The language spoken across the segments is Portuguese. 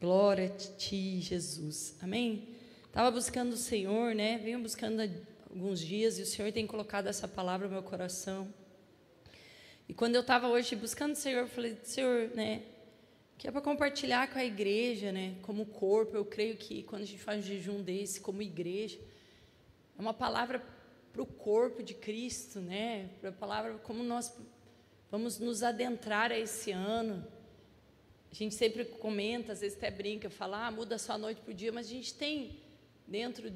Glória a ti, Jesus. Amém? Estava buscando o Senhor, né? Venho buscando alguns dias e o Senhor tem colocado essa palavra no meu coração. E quando eu estava hoje buscando o Senhor, eu falei, Senhor, né? Que é para compartilhar com a igreja, né? Como corpo, eu creio que quando a gente faz um jejum desse, como igreja, é uma palavra para o corpo de Cristo, né? Para a palavra como nós vamos nos adentrar a esse ano a gente sempre comenta, às vezes até brinca, fala, ah, muda só a noite para o dia, mas a gente tem dentro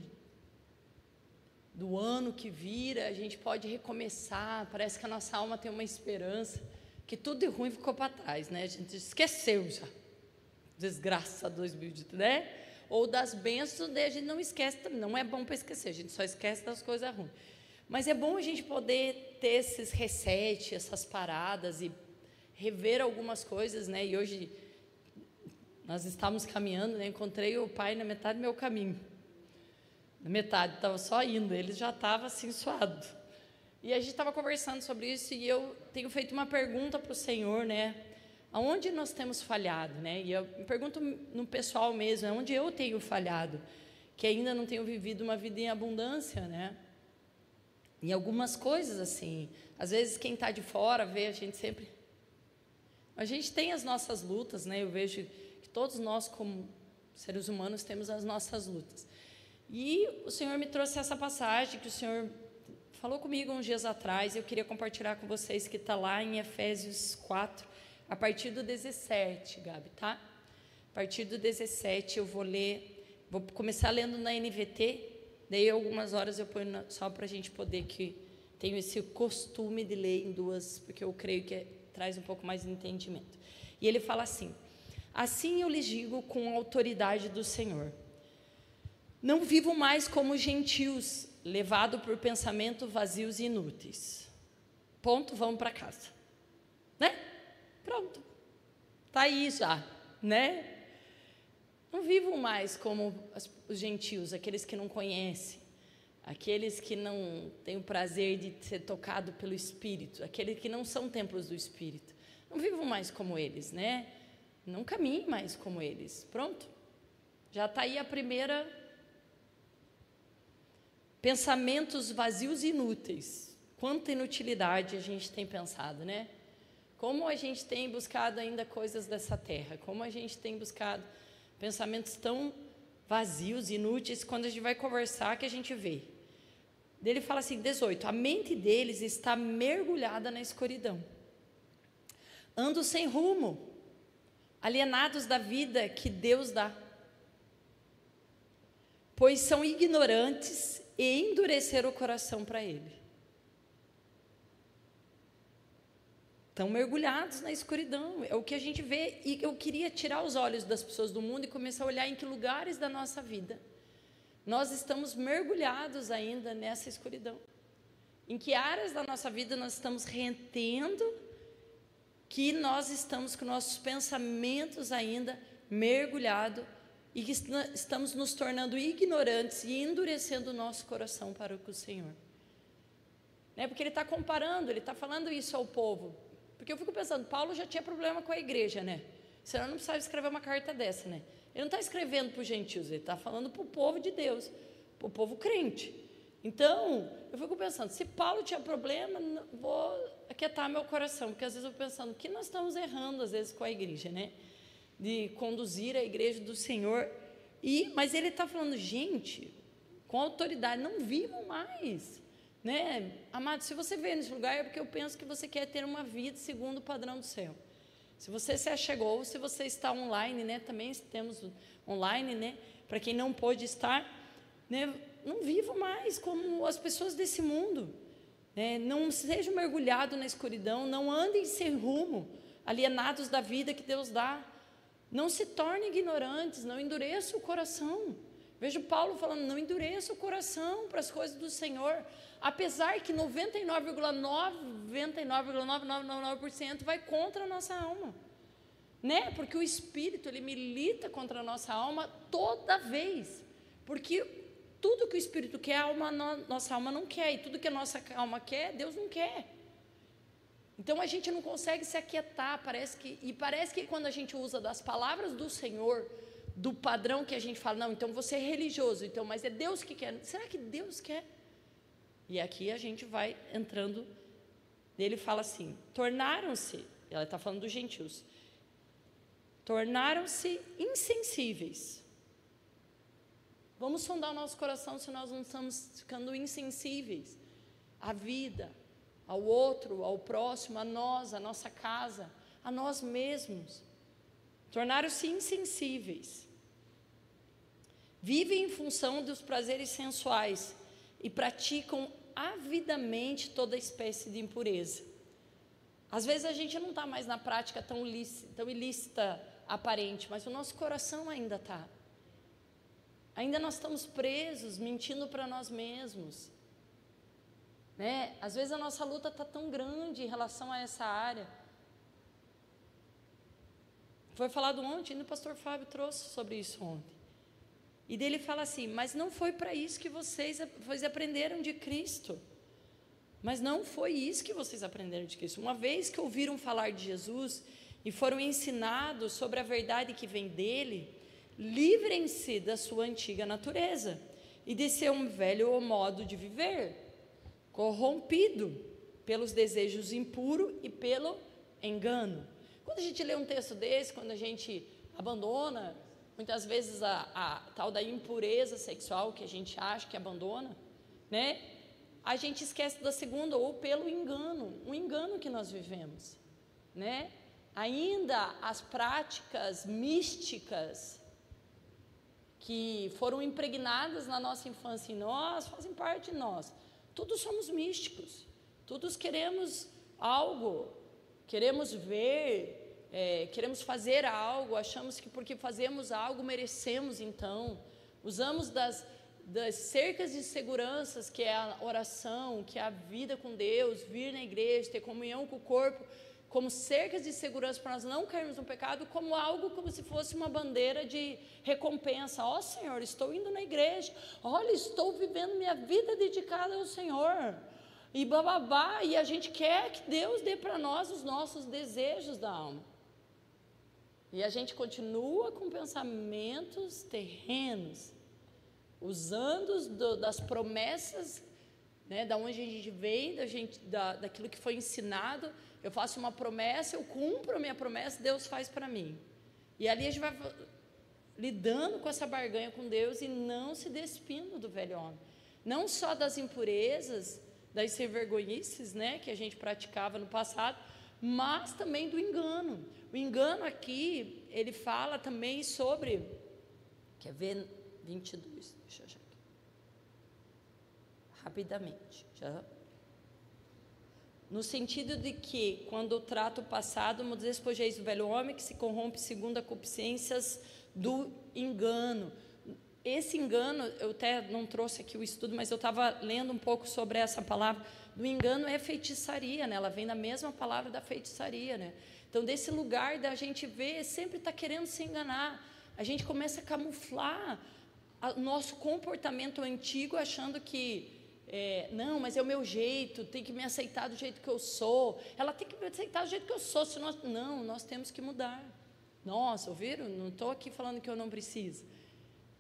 do ano que vira, a gente pode recomeçar, parece que a nossa alma tem uma esperança, que tudo de ruim ficou para trás, né? A gente esqueceu já. Desgraça 2020, né? Ou das bênçãos, a gente não esquece, não é bom para esquecer, a gente só esquece das coisas ruins. Mas é bom a gente poder ter esses resets, essas paradas e rever algumas coisas, né? E hoje nós estávamos caminhando, né? encontrei o pai na metade do meu caminho. Na metade, estava só indo, ele já estava assim suado. E a gente estava conversando sobre isso e eu tenho feito uma pergunta para o Senhor, né? Aonde nós temos falhado, né? E eu me pergunto no pessoal mesmo, onde eu tenho falhado, que ainda não tenho vivido uma vida em abundância, né? Em algumas coisas assim, às vezes quem está de fora vê a gente sempre. A gente tem as nossas lutas, né? Eu vejo Todos nós, como seres humanos, temos as nossas lutas. E o Senhor me trouxe essa passagem que o Senhor falou comigo uns dias atrás, e eu queria compartilhar com vocês que está lá em Efésios 4, a partir do 17, Gabi, tá? A partir do 17 eu vou ler, vou começar lendo na NVT, daí algumas horas eu ponho só para a gente poder que tenho esse costume de ler em duas, porque eu creio que é, traz um pouco mais de entendimento. E ele fala assim: Assim eu lhes digo com a autoridade do Senhor. Não vivo mais como gentios, levado por pensamentos vazios e inúteis. Ponto, vamos para casa. Né? Pronto. Tá aí já, né? Não vivo mais como os gentios, aqueles que não conhecem, aqueles que não têm o prazer de ser tocado pelo Espírito, aqueles que não são templos do Espírito. Não vivo mais como eles, né? Não caminhe mais como eles. Pronto. Já está aí a primeira. Pensamentos vazios e inúteis. Quanta inutilidade a gente tem pensado, né? Como a gente tem buscado ainda coisas dessa terra, como a gente tem buscado pensamentos tão vazios, inúteis, quando a gente vai conversar que a gente vê. Ele fala assim, 18, a mente deles está mergulhada na escuridão. Ando sem rumo, alienados da vida que Deus dá, pois são ignorantes e endureceram o coração para Ele. Estão mergulhados na escuridão, é o que a gente vê, e eu queria tirar os olhos das pessoas do mundo e começar a olhar em que lugares da nossa vida nós estamos mergulhados ainda nessa escuridão. Em que áreas da nossa vida nós estamos retendo que nós estamos com nossos pensamentos ainda mergulhados e que estamos nos tornando ignorantes e endurecendo o nosso coração para o Senhor. Né? Porque ele está comparando, ele está falando isso ao povo. Porque eu fico pensando, Paulo já tinha problema com a igreja, né? Senão não precisava escrever uma carta dessa, né? Ele não está escrevendo para os gentios, ele está falando para o povo de Deus, para o povo crente. Então, eu fico pensando, se Paulo tinha problema, vou aquietar meu coração, porque às vezes eu pensando que nós estamos errando às vezes com a igreja, né? De conduzir a igreja do Senhor. E, mas ele está falando, gente, com autoridade, não vivam mais. Né? Amado, se você veio nesse lugar é porque eu penso que você quer ter uma vida segundo o padrão do céu. Se você se achegou, se você está online, né? Também temos online, né? Para quem não pôde estar, né? não vivo mais como as pessoas desse mundo. Né? Não sejam mergulhados na escuridão, não andem sem rumo, alienados da vida que Deus dá. Não se tornem ignorantes, não endureça o coração. Vejo Paulo falando, não endureça o coração para as coisas do Senhor, apesar que 99,99999% vai contra a nossa alma. Né? Porque o espírito, ele milita contra a nossa alma toda vez. Porque tudo que o Espírito quer, a alma, nossa alma não quer. E tudo que a nossa alma quer, Deus não quer. Então a gente não consegue se aquietar. Parece que, e parece que quando a gente usa das palavras do Senhor do padrão que a gente fala, não, então você é religioso, então, mas é Deus que quer. Será que Deus quer? E aqui a gente vai entrando. Ele fala assim: tornaram-se, ela está falando dos gentios, tornaram-se insensíveis. Vamos sondar o nosso coração se nós não estamos ficando insensíveis à vida, ao outro, ao próximo, a nós, a nossa casa, a nós mesmos. Tornaram-se insensíveis. Vivem em função dos prazeres sensuais e praticam avidamente toda espécie de impureza. Às vezes a gente não está mais na prática tão, ilícita, tão ilícita aparente, mas o nosso coração ainda está. Ainda nós estamos presos, mentindo para nós mesmos. Né? Às vezes a nossa luta está tão grande em relação a essa área. Foi falado ontem, o pastor Fábio trouxe sobre isso ontem. E dele fala assim: Mas não foi para isso que vocês, vocês aprenderam de Cristo. Mas não foi isso que vocês aprenderam de Cristo. Uma vez que ouviram falar de Jesus e foram ensinados sobre a verdade que vem dele, livrem-se da sua antiga natureza e de seu velho modo de viver, corrompido pelos desejos impuros e pelo engano. Quando a gente lê um texto desse, quando a gente abandona muitas vezes a, a, tal da impureza sexual que a gente acha que abandona, né? A gente esquece da segunda ou pelo engano, o engano que nós vivemos, né? Ainda as práticas místicas que foram impregnadas na nossa infância em nós fazem parte de nós. Todos somos místicos, todos queremos algo, queremos ver, é, queremos fazer algo, achamos que porque fazemos algo merecemos então, usamos das, das cercas de seguranças que é a oração, que é a vida com Deus, vir na igreja, ter comunhão com o corpo, como cercas de segurança para nós não cairmos no pecado, como algo como se fosse uma bandeira de recompensa. Ó oh, Senhor, estou indo na igreja, olha, estou vivendo minha vida dedicada ao Senhor. E bababá, e a gente quer que Deus dê para nós os nossos desejos da alma. E a gente continua com pensamentos terrenos, usando do, das promessas, né, da onde a gente veio, da gente, da, daquilo que foi ensinado. Eu faço uma promessa, eu cumpro a minha promessa, Deus faz para mim. E ali a gente vai lidando com essa barganha com Deus e não se despindo do velho homem. Não só das impurezas, das sem vergonhices, né, que a gente praticava no passado, mas também do engano. O engano aqui, ele fala também sobre. Quer ver 22? Deixa eu achar. Rapidamente. Já. No sentido de que, quando o trato passado, me despojeis do velho homem que se corrompe segundo as concupiscências do engano. Esse engano, eu até não trouxe aqui o estudo, mas eu estava lendo um pouco sobre essa palavra do engano é feitiçaria, né? Ela vem da mesma palavra da feitiçaria, né? Então, desse lugar da gente ver, sempre está querendo se enganar. A gente começa a camuflar o nosso comportamento antigo, achando que é, não, mas é o meu jeito, tem que me aceitar do jeito que eu sou. Ela tem que me aceitar do jeito que eu sou. Se nós, não, nós temos que mudar. Nossa, ouviram? Não estou aqui falando que eu não preciso.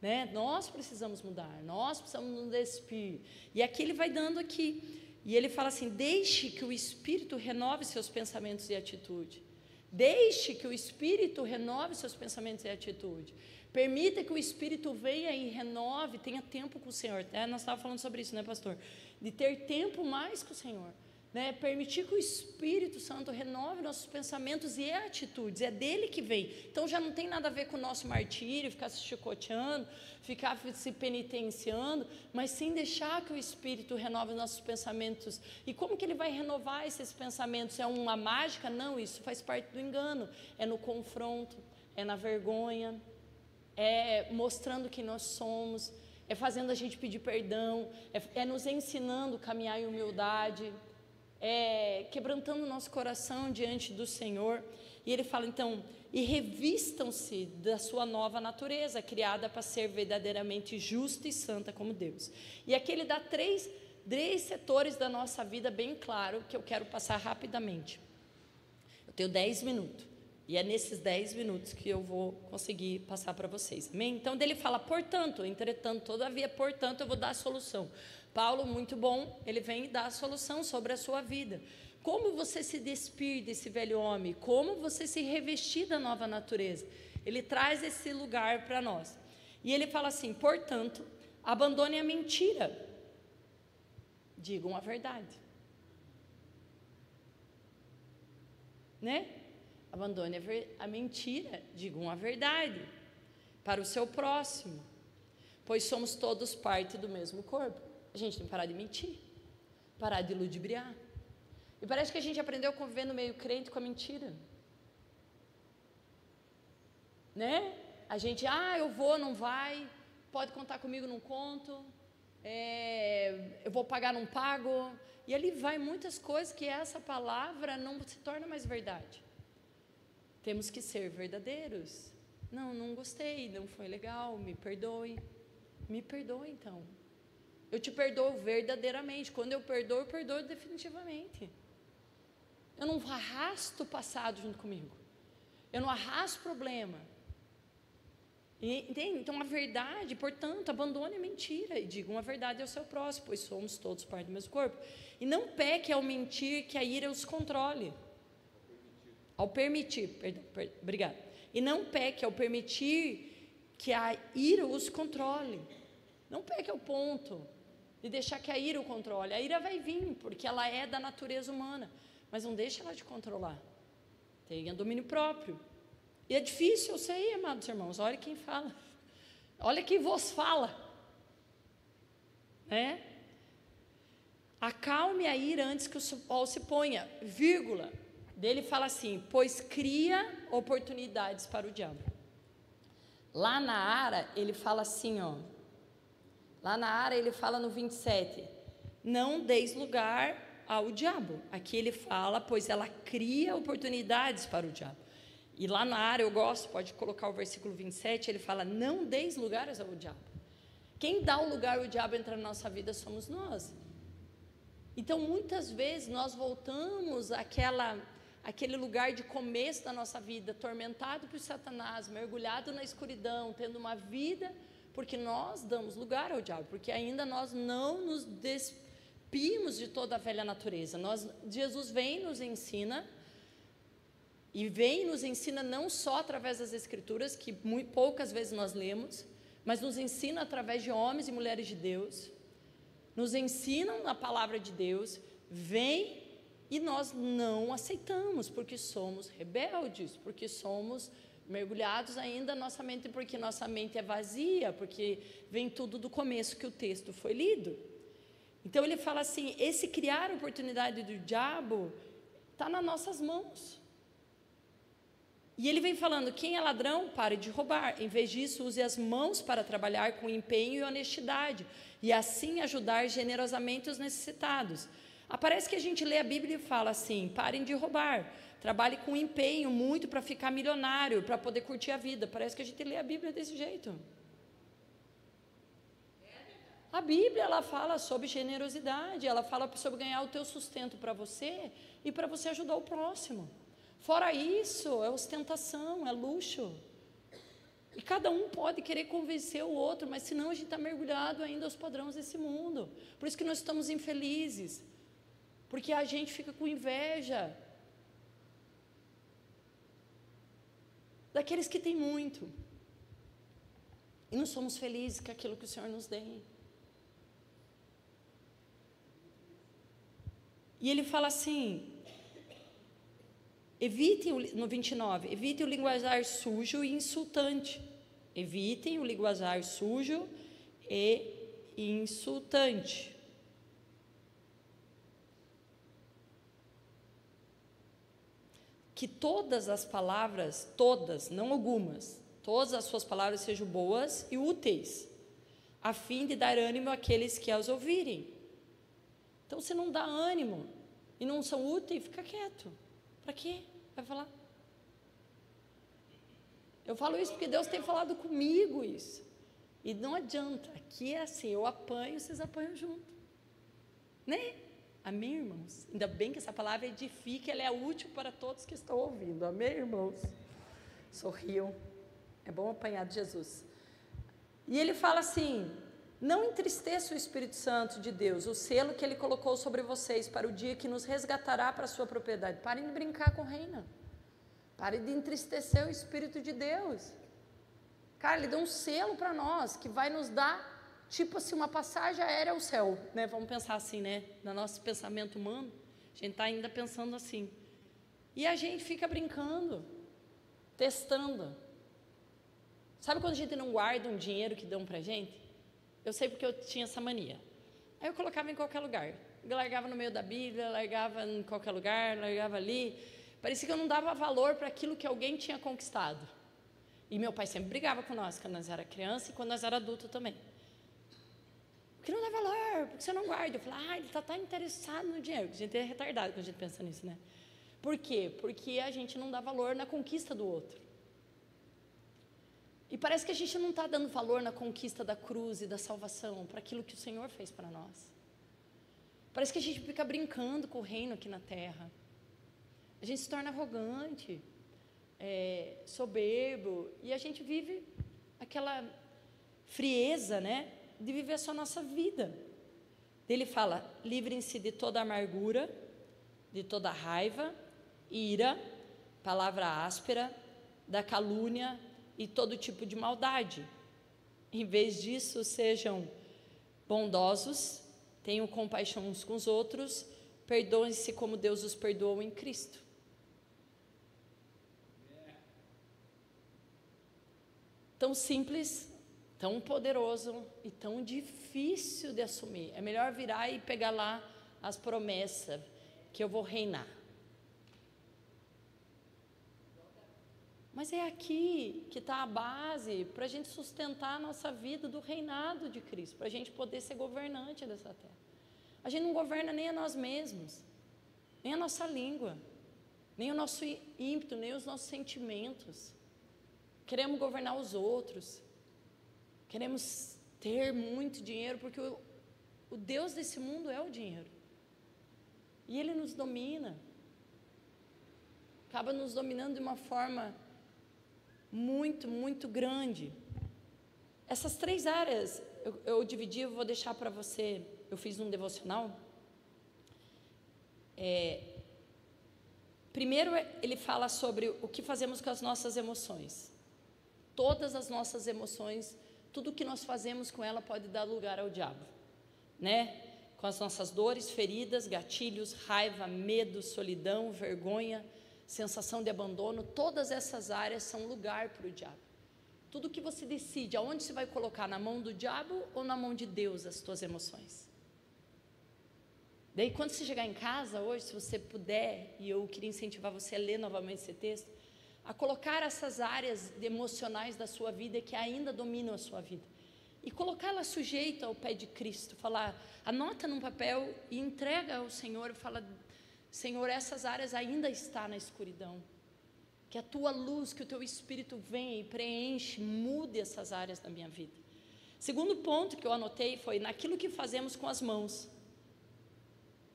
Né? Nós precisamos mudar, nós precisamos nos despir. E aqui ele vai dando aqui. E ele fala assim: deixe que o Espírito renove seus pensamentos e atitude. Deixe que o Espírito renove seus pensamentos e atitude. Permita que o Espírito venha e renove, tenha tempo com o Senhor. É, nós estávamos falando sobre isso, né, pastor? De ter tempo mais com o Senhor né, permitir que o Espírito Santo renove nossos pensamentos e atitudes, é dele que vem. Então já não tem nada a ver com o nosso martírio, ficar se chicoteando, ficar se penitenciando, mas sim deixar que o Espírito renove nossos pensamentos. E como que ele vai renovar esses pensamentos? É uma mágica? Não, isso faz parte do engano. É no confronto, é na vergonha, é mostrando que nós somos, é fazendo a gente pedir perdão, é, é nos ensinando a caminhar em humildade é, quebrantando nosso coração diante do Senhor. E ele fala então: e revistam-se da sua nova natureza, criada para ser verdadeiramente justa e santa como Deus. E aqui ele dá três, três setores da nossa vida bem claro que eu quero passar rapidamente. Eu tenho dez minutos. E é nesses dez minutos que eu vou conseguir passar para vocês. Amém? Então, dele fala, portanto, entretanto, todavia, portanto, eu vou dar a solução. Paulo, muito bom, ele vem dar a solução sobre a sua vida. Como você se despir desse velho homem? Como você se revestir da nova natureza? Ele traz esse lugar para nós. E ele fala assim: portanto, abandone a mentira, digam a verdade. Né? Abandone a, a mentira, digam a verdade para o seu próximo, pois somos todos parte do mesmo corpo. A gente tem que parar de mentir, parar de ludibriar. E parece que a gente aprendeu a conviver no meio crente com a mentira. Né? A gente, ah, eu vou, não vai, pode contar comigo, não conto, é, eu vou pagar, não pago. E ali vai muitas coisas que essa palavra não se torna mais verdade. Temos que ser verdadeiros. Não, não gostei, não foi legal, me perdoe. Me perdoe então. Eu te perdoo verdadeiramente. Quando eu perdoo, eu perdoo definitivamente. Eu não arrasto o passado junto comigo. Eu não arrasto problema. Entende? Então, a verdade, portanto, abandone a mentira e diga uma verdade ao seu próximo, pois somos todos parte do mesmo corpo. E não peque ao mentir que a ira os controle. Ao permitir, perdão, perdão, obrigado. E não peque ao permitir que a ira os controle. Não peque ao ponto de deixar que a ira o controle. A ira vai vir, porque ela é da natureza humana mas não deixa ela te controlar. Tenha domínio próprio. E é difícil, eu sei, amados irmãos. Olha quem fala. Olha quem vos fala. Né? Acalme a ira antes que o sol se ponha, vírgula. Dele fala assim: pois cria oportunidades para o diabo. Lá na Ara, ele fala assim, ó. Lá na Ara, ele fala no 27: Não deis lugar ao diabo. Aqui ele fala, pois ela cria oportunidades para o diabo. E lá na área eu gosto, pode colocar o versículo 27, ele fala: Não deis lugares ao diabo. Quem dá o lugar ao diabo entrar na nossa vida somos nós. Então, muitas vezes nós voltamos àquela, àquele lugar de começo da nossa vida, atormentado por Satanás, mergulhado na escuridão, tendo uma vida, porque nós damos lugar ao diabo, porque ainda nós não nos despimos de toda a velha natureza. Nós, Jesus vem nos ensina e vem nos ensina não só através das escrituras que muito, poucas vezes nós lemos, mas nos ensina através de homens e mulheres de Deus. Nos ensinam na palavra de Deus, vem e nós não aceitamos porque somos rebeldes, porque somos mergulhados ainda nossa mente, porque nossa mente é vazia, porque vem tudo do começo que o texto foi lido. Então ele fala assim: esse criar oportunidade do diabo está nas nossas mãos. E ele vem falando: quem é ladrão, pare de roubar. Em vez disso, use as mãos para trabalhar com empenho e honestidade, e assim ajudar generosamente os necessitados. Aparece que a gente lê a Bíblia e fala assim: parem de roubar, trabalhe com empenho muito para ficar milionário, para poder curtir a vida. Parece que a gente lê a Bíblia desse jeito. A Bíblia ela fala sobre generosidade, ela fala sobre ganhar o teu sustento para você e para você ajudar o próximo. Fora isso, é ostentação, é luxo. E cada um pode querer convencer o outro, mas senão a gente está mergulhado ainda aos padrões desse mundo. Por isso que nós estamos infelizes. Porque a gente fica com inveja daqueles que têm muito. E não somos felizes com aquilo que o Senhor nos deu. E ele fala assim: evitem, no 29, evitem o linguajar sujo e insultante. Evitem o linguajar sujo e insultante. Que todas as palavras, todas, não algumas, todas as suas palavras sejam boas e úteis, a fim de dar ânimo àqueles que as ouvirem. Então, se não dá ânimo e não são úteis, fica quieto. Para quê? Vai falar. Eu falo isso porque Deus tem falado comigo isso. E não adianta. Aqui é assim, eu apanho, vocês apanham junto. Né? Amém, irmãos? Ainda bem que essa palavra edifica, ela é útil para todos que estão ouvindo. Amém, irmãos? Sorriam. É bom apanhar de Jesus. E ele fala assim: não entristeça o Espírito Santo de Deus, o selo que ele colocou sobre vocês para o dia que nos resgatará para a sua propriedade. Parem de brincar com o reino. Parem de entristecer o Espírito de Deus. Cara, ele deu um selo para nós que vai nos dar tipo assim, uma passagem aérea ao céu, né? Vamos pensar assim, né? No nosso pensamento humano, a gente está ainda pensando assim. E a gente fica brincando, testando. Sabe quando a gente não guarda um dinheiro que dão para gente? Eu sei porque eu tinha essa mania. Aí eu colocava em qualquer lugar. Eu largava no meio da Bíblia, largava em qualquer lugar, largava ali. Parecia que eu não dava valor para aquilo que alguém tinha conquistado. E meu pai sempre brigava com nós quando nós era criança e quando nós era adulto também. Porque não dá valor, porque você não guarda. Eu falo, ah, ele está tá interessado no dinheiro. A gente é retardado quando a gente pensa nisso, né? Por quê? Porque a gente não dá valor na conquista do outro. E parece que a gente não está dando valor na conquista da cruz e da salvação, para aquilo que o Senhor fez para nós. Parece que a gente fica brincando com o reino aqui na terra. A gente se torna arrogante, é, soberbo, e a gente vive aquela frieza, né? De viver só a nossa vida. Ele fala: livrem-se de toda amargura, de toda raiva, ira, palavra áspera, da calúnia, e todo tipo de maldade. Em vez disso, sejam bondosos, tenham compaixão uns com os outros, perdoem-se como Deus os perdoou em Cristo. Tão simples, tão poderoso e tão difícil de assumir. É melhor virar e pegar lá as promessas que eu vou reinar. Mas é aqui que está a base para a gente sustentar a nossa vida do reinado de Cristo, para a gente poder ser governante dessa terra. A gente não governa nem a nós mesmos, nem a nossa língua, nem o nosso ímpeto, nem os nossos sentimentos. Queremos governar os outros, queremos ter muito dinheiro, porque o, o Deus desse mundo é o dinheiro. E ele nos domina, acaba nos dominando de uma forma muito, muito grande. Essas três áreas eu, eu dividi, eu vou deixar para você. Eu fiz um devocional. É, primeiro, ele fala sobre o que fazemos com as nossas emoções. Todas as nossas emoções, tudo que nós fazemos com ela pode dar lugar ao diabo, né? Com as nossas dores, feridas, gatilhos, raiva, medo, solidão, vergonha, sensação de abandono, todas essas áreas são lugar para o diabo. Tudo que você decide, aonde você vai colocar, na mão do diabo ou na mão de Deus as suas emoções? Daí, quando você chegar em casa hoje, se você puder, e eu queria incentivar você a ler novamente esse texto, a colocar essas áreas emocionais da sua vida que ainda dominam a sua vida e colocá-la sujeita ao pé de Cristo, falar, anota num papel e entrega ao Senhor, fala, Senhor, essas áreas ainda estão na escuridão. Que a tua luz, que o teu espírito venha e preenche, mude essas áreas da minha vida. Segundo ponto que eu anotei foi naquilo que fazemos com as mãos.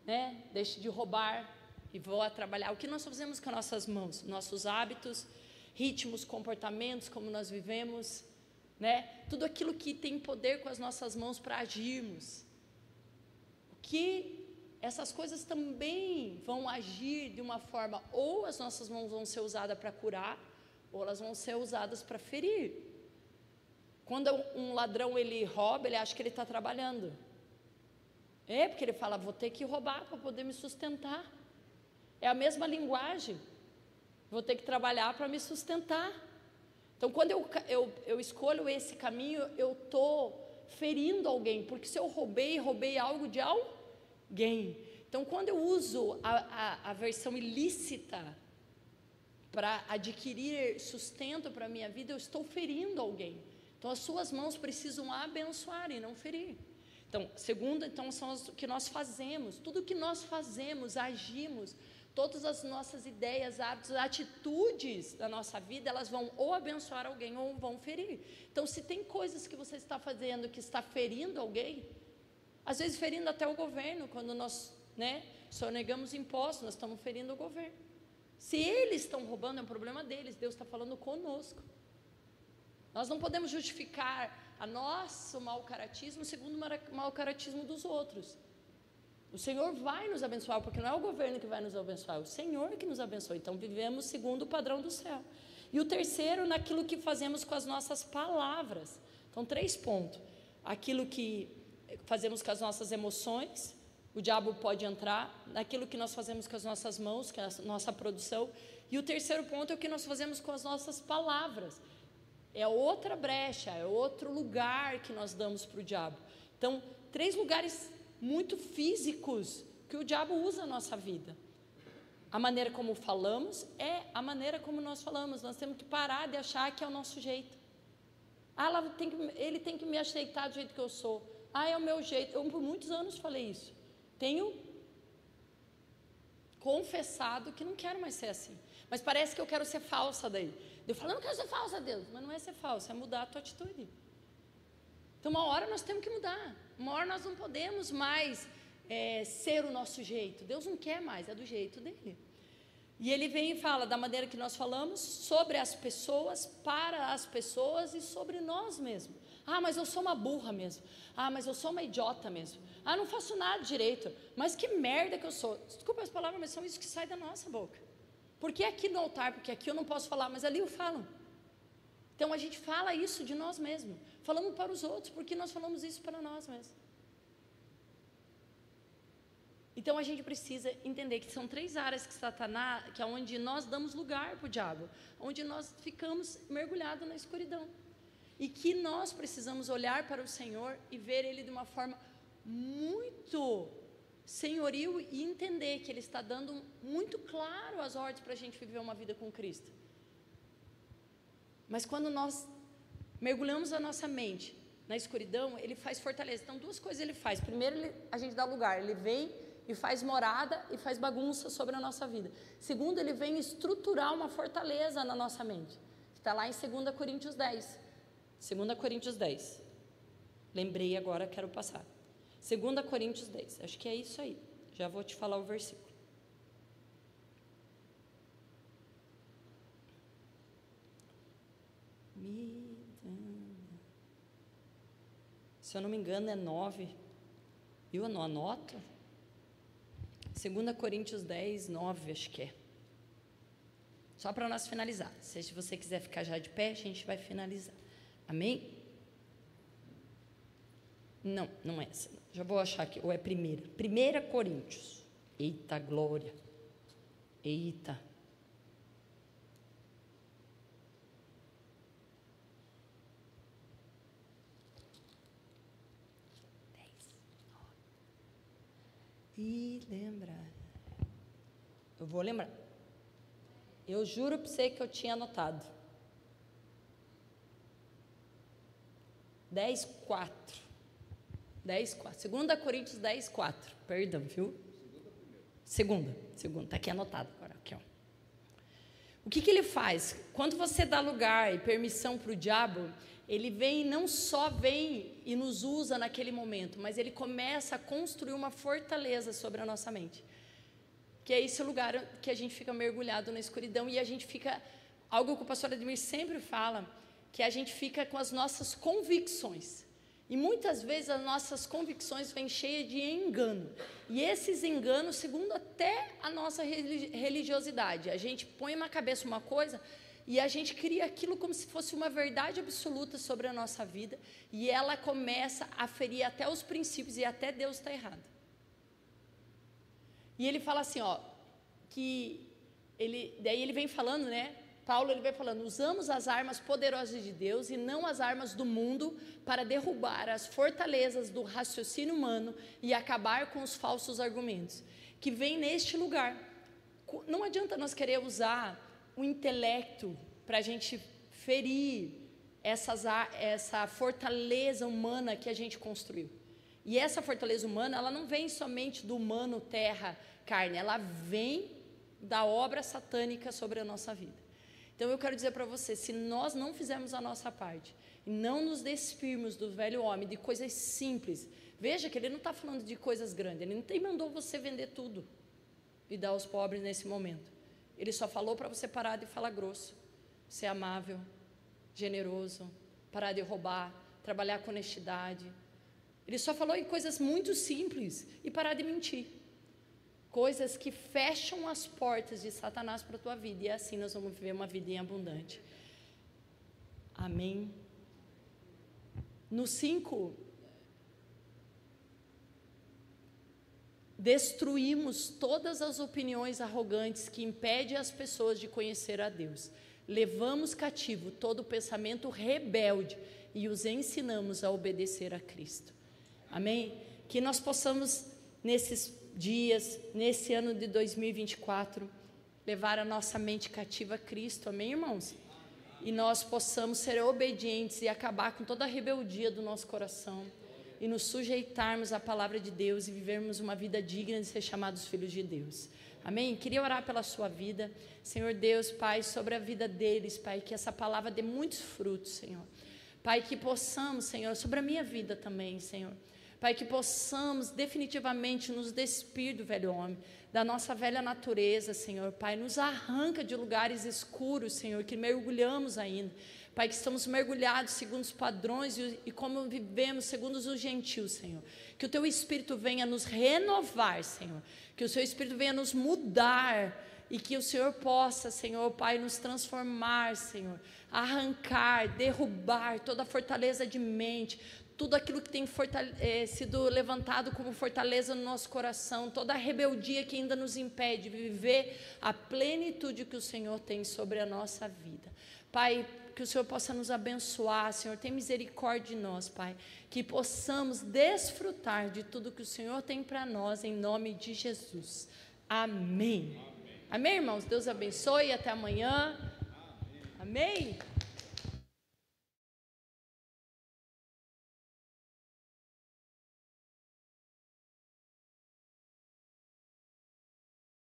Né? Deixe de roubar e vou a trabalhar. O que nós fazemos com as nossas mãos? Nossos hábitos, ritmos, comportamentos, como nós vivemos, né? Tudo aquilo que tem poder com as nossas mãos para agirmos. O que essas coisas também vão agir de uma forma, ou as nossas mãos vão ser usadas para curar, ou elas vão ser usadas para ferir. Quando um ladrão ele rouba, ele acha que ele está trabalhando. É, porque ele fala, vou ter que roubar para poder me sustentar. É a mesma linguagem. Vou ter que trabalhar para me sustentar. Então, quando eu, eu, eu escolho esse caminho, eu estou ferindo alguém, porque se eu roubei, roubei algo de gain. Então, quando eu uso a, a, a versão ilícita para adquirir sustento para a minha vida, eu estou ferindo alguém. Então, as suas mãos precisam abençoar e não ferir. Então, segundo, então, são o que nós fazemos. Tudo que nós fazemos, agimos, todas as nossas ideias, hábitos, atitudes da nossa vida, elas vão ou abençoar alguém ou vão ferir. Então, se tem coisas que você está fazendo que está ferindo alguém, às vezes ferindo até o governo, quando nós né? Só negamos impostos, nós estamos ferindo o governo. Se eles estão roubando, é um problema deles. Deus está falando conosco. Nós não podemos justificar a nosso mau caratismo segundo o mau caratismo dos outros. O Senhor vai nos abençoar, porque não é o governo que vai nos abençoar, é o Senhor que nos abençoa. Então vivemos segundo o padrão do céu. E o terceiro, naquilo que fazemos com as nossas palavras. Então, três pontos. Aquilo que fazemos com as nossas emoções, o diabo pode entrar, naquilo que nós fazemos com as nossas mãos, que é a nossa produção. E o terceiro ponto é o que nós fazemos com as nossas palavras. É outra brecha, é outro lugar que nós damos para o diabo. Então, três lugares muito físicos que o diabo usa na nossa vida. A maneira como falamos é a maneira como nós falamos. Nós temos que parar de achar que é o nosso jeito. Ah, tem que, ele tem que me aceitar do jeito que eu sou. Ah, é o meu jeito. Eu por muitos anos falei isso. Tenho confessado que não quero mais ser assim. Mas parece que eu quero ser falsa daí. Eu falo, não quero ser falsa, Deus. Mas não é ser falsa, é mudar a tua atitude. Então, uma hora nós temos que mudar. Uma hora nós não podemos mais é, ser o nosso jeito. Deus não quer mais, é do jeito dele. E ele vem e fala da maneira que nós falamos sobre as pessoas, para as pessoas e sobre nós mesmos. Ah, mas eu sou uma burra mesmo. Ah, mas eu sou uma idiota mesmo. Ah, não faço nada direito. Mas que merda que eu sou. Desculpa as palavras, mas são isso que sai da nossa boca. Porque aqui no altar, porque aqui eu não posso falar, mas ali eu falo. Então a gente fala isso de nós mesmos. Falamos para os outros, porque nós falamos isso para nós mesmos. Então a gente precisa entender que são três áreas que Satanás, que é onde nós damos lugar para o diabo, onde nós ficamos mergulhados na escuridão. E que nós precisamos olhar para o Senhor e ver Ele de uma forma muito senhorio e entender que Ele está dando muito claro as ordens para a gente viver uma vida com Cristo. Mas quando nós mergulhamos a nossa mente na escuridão, ele faz fortaleza. Então, duas coisas ele faz. Primeiro, ele, a gente dá lugar, ele vem e faz morada e faz bagunça sobre a nossa vida. Segundo, ele vem estruturar uma fortaleza na nossa mente, está lá em 2 Coríntios 10. 2 Coríntios 10. Lembrei agora, quero passar. 2 Coríntios 10. Acho que é isso aí. Já vou te falar o versículo. Se eu não me engano, é 9. Eu não anoto? 2 Coríntios 10, 9, acho que é. Só para nós finalizar. Se você quiser ficar já de pé, a gente vai finalizar. Amém? Não, não é essa. Já vou achar aqui. Ou é primeira. Primeira Coríntios. Eita glória. Eita. E lembra. Eu vou lembrar. Eu juro para você que eu tinha anotado. 10, 4. 10, 4. Segunda Coríntios 10, 4. Perdão, viu? Segunda, segunda. Está aqui anotado agora. Aqui, ó. O que, que ele faz? Quando você dá lugar e permissão para o diabo, ele vem, não só vem e nos usa naquele momento, mas ele começa a construir uma fortaleza sobre a nossa mente. Que é esse lugar que a gente fica mergulhado na escuridão e a gente fica, algo que o pastor Admir sempre fala, que a gente fica com as nossas convicções. E muitas vezes as nossas convicções vêm cheias de engano. E esses enganos, segundo até a nossa religiosidade, a gente põe na cabeça uma coisa e a gente cria aquilo como se fosse uma verdade absoluta sobre a nossa vida, e ela começa a ferir até os princípios, e até Deus está errado. E ele fala assim, ó, que ele, daí ele vem falando, né? Paulo ele vai falando: usamos as armas poderosas de Deus e não as armas do mundo para derrubar as fortalezas do raciocínio humano e acabar com os falsos argumentos. Que vem neste lugar. Não adianta nós querer usar o intelecto para a gente ferir essas, essa fortaleza humana que a gente construiu. E essa fortaleza humana, ela não vem somente do humano, terra, carne, ela vem da obra satânica sobre a nossa vida. Então eu quero dizer para você, se nós não fizermos a nossa parte e não nos despirmos do velho homem de coisas simples, veja que ele não está falando de coisas grandes, ele não tem mandou você vender tudo e dar aos pobres nesse momento. Ele só falou para você parar de falar grosso, ser amável, generoso, parar de roubar, trabalhar com honestidade. Ele só falou em coisas muito simples e parar de mentir. Coisas que fecham as portas de Satanás para a tua vida. E assim nós vamos viver uma vida em abundante. Amém. No 5, destruímos todas as opiniões arrogantes que impedem as pessoas de conhecer a Deus. Levamos cativo todo pensamento rebelde e os ensinamos a obedecer a Cristo. Amém? Que nós possamos, nesses dias, nesse ano de 2024, levar a nossa mente cativa a Cristo. Amém, irmãos? E nós possamos ser obedientes e acabar com toda a rebeldia do nosso coração e nos sujeitarmos à palavra de Deus e vivermos uma vida digna de ser chamados filhos de Deus. Amém? Queria orar pela sua vida, Senhor Deus, Pai, sobre a vida deles, Pai, que essa palavra dê muitos frutos, Senhor. Pai, que possamos, Senhor, sobre a minha vida também, Senhor. Pai, que possamos definitivamente nos despir do velho homem, da nossa velha natureza, Senhor. Pai, nos arranca de lugares escuros, Senhor, que mergulhamos ainda. Pai, que estamos mergulhados segundo os padrões e, e como vivemos segundo os gentios, Senhor. Que o Teu Espírito venha nos renovar, Senhor. Que o Seu Espírito venha nos mudar e que o Senhor possa, Senhor, Pai, nos transformar, Senhor, arrancar, derrubar toda a fortaleza de mente, tudo aquilo que tem é, sido levantado como fortaleza no nosso coração, toda a rebeldia que ainda nos impede de viver a plenitude que o Senhor tem sobre a nossa vida. Pai, que o Senhor possa nos abençoar, Senhor, tem misericórdia de nós, Pai, que possamos desfrutar de tudo que o Senhor tem para nós, em nome de Jesus. Amém. Amém, irmãos? Deus abençoe e até amanhã. Amém.